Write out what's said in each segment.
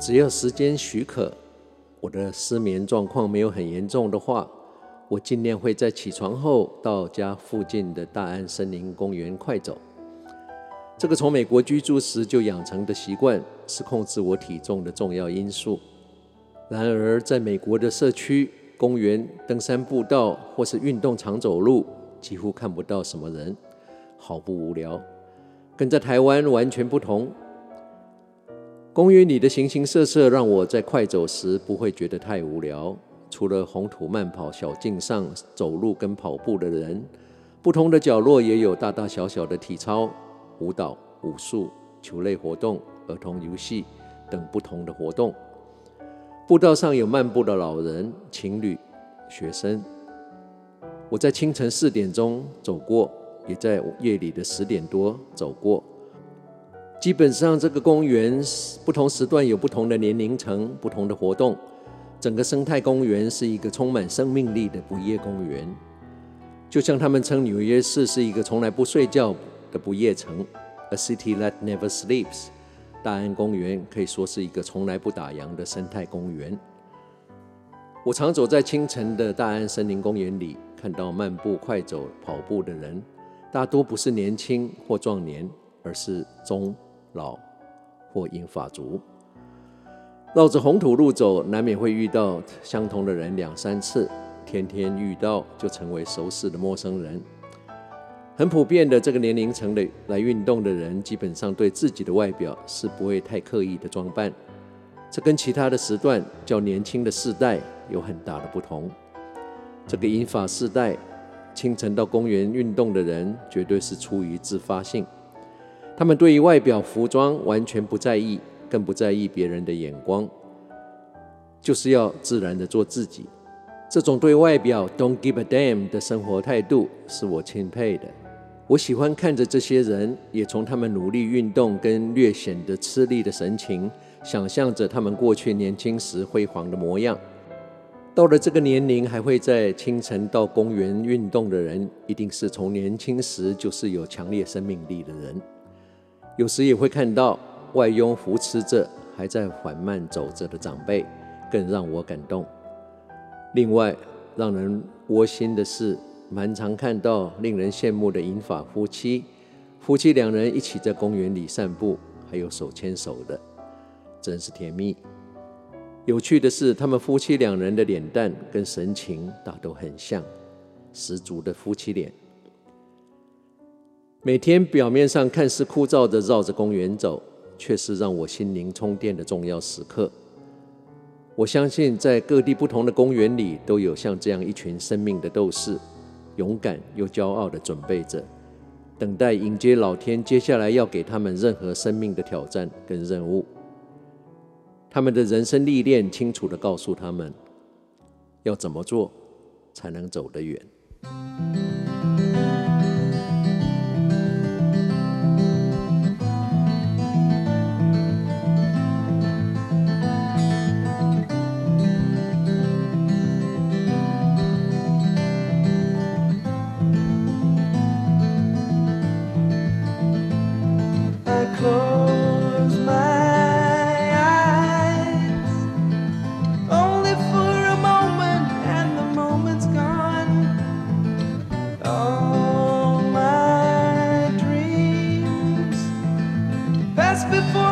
只要时间许可，我的失眠状况没有很严重的话，我尽量会在起床后到家附近的大安森林公园快走。这个从美国居住时就养成的习惯，是控制我体重的重要因素。然而，在美国的社区、公园、登山步道或是运动场走路，几乎看不到什么人，好不无聊。跟在台湾完全不同。公园里的形形色色让我在快走时不会觉得太无聊。除了红土慢跑小径上走路跟跑步的人，不同的角落也有大大小小的体操、舞蹈、武术、球类活动、儿童游戏等不同的活动。步道上有漫步的老人、情侣、学生。我在清晨四点钟走过，也在夜里的十点多走过。基本上，这个公园不同时段有不同的年龄层、不同的活动。整个生态公园是一个充满生命力的不夜公园，就像他们称纽约市是一个从来不睡觉的不夜城，A city that never sleeps。大安公园可以说是一个从来不打烊的生态公园。我常走在清晨的大安森林公园里，看到漫步、快走、跑步的人，大多不是年轻或壮年，而是中。老或银发族，绕着红土路走，难免会遇到相同的人两三次，天天遇到就成为熟识的陌生人。很普遍的，这个年龄层的来运动的人，基本上对自己的外表是不会太刻意的装扮，这跟其他的时段较年轻的世代有很大的不同。这个银发世代清晨到公园运动的人，绝对是出于自发性。他们对于外表服装完全不在意，更不在意别人的眼光，就是要自然的做自己。这种对外表 don't give a damn 的生活态度是我钦佩的。我喜欢看着这些人，也从他们努力运动跟略显得吃力的神情，想象着他们过去年轻时辉煌的模样。到了这个年龄还会在清晨到公园运动的人，一定是从年轻时就是有强烈生命力的人。有时也会看到外佣扶持着还在缓慢走着的长辈，更让我感动。另外，让人窝心的是，蛮常看到令人羡慕的银发夫妻，夫妻两人一起在公园里散步，还有手牵手的，真是甜蜜。有趣的是，他们夫妻两人的脸蛋跟神情大都很像，十足的夫妻脸。每天表面上看似枯燥的绕着公园走，却是让我心灵充电的重要时刻。我相信，在各地不同的公园里，都有像这样一群生命的斗士，勇敢又骄傲地准备着，等待迎接老天接下来要给他们任何生命的挑战跟任务。他们的人生历练清楚地告诉他们，要怎么做才能走得远。before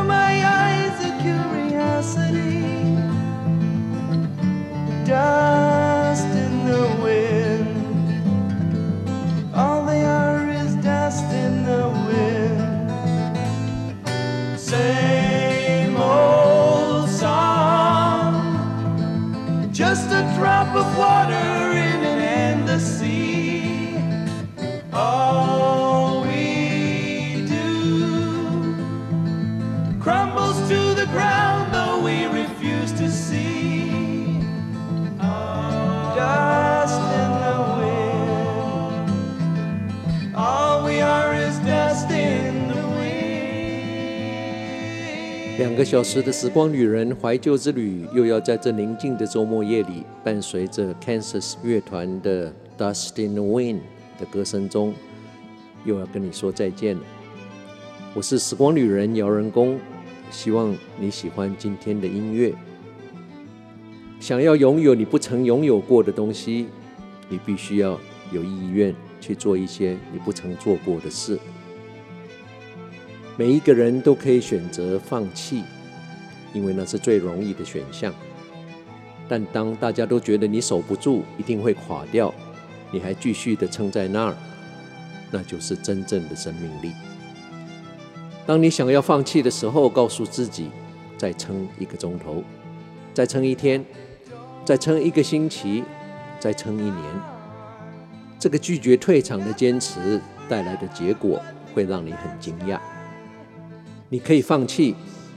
两个小时的时光旅人怀旧之旅，又要在这宁静的周末夜里，伴随着 Kansas 乐团的《Dust in the Wind》的歌声中，又要跟你说再见了。我是时光旅人姚仁恭，希望你喜欢今天的音乐。想要拥有你不曾拥有过的东西，你必须要有意愿去做一些你不曾做过的事。每一个人都可以选择放弃，因为那是最容易的选项。但当大家都觉得你守不住，一定会垮掉，你还继续的撑在那儿，那就是真正的生命力。当你想要放弃的时候，告诉自己再撑一个钟头，再撑一天，再撑一个星期，再撑一年。这个拒绝退场的坚持带来的结果会让你很惊讶。你可以放弃，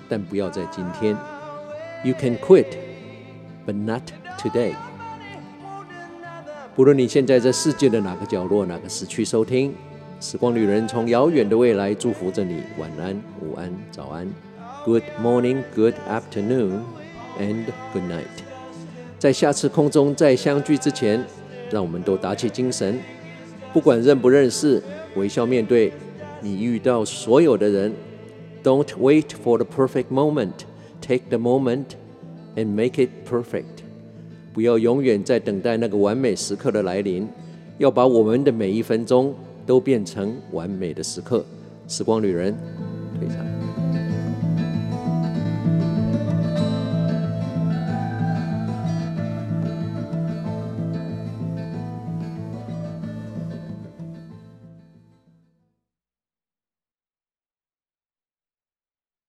但不要在今天。You can quit, but not today。不论你现在在世界的哪个角落、哪个时区收听，时光旅人从遥远的未来祝福着你。晚安、午安、早安。Good morning, good afternoon, and good night。在下次空中再相聚之前，让我们都打起精神，不管认不认识，微笑面对你遇到所有的人。Don't wait for the perfect moment. Take the moment and make it perfect. 不要永远在等待那个完美时刻的来临，要把我们的每一分钟都变成完美的时刻。时光旅人，退场。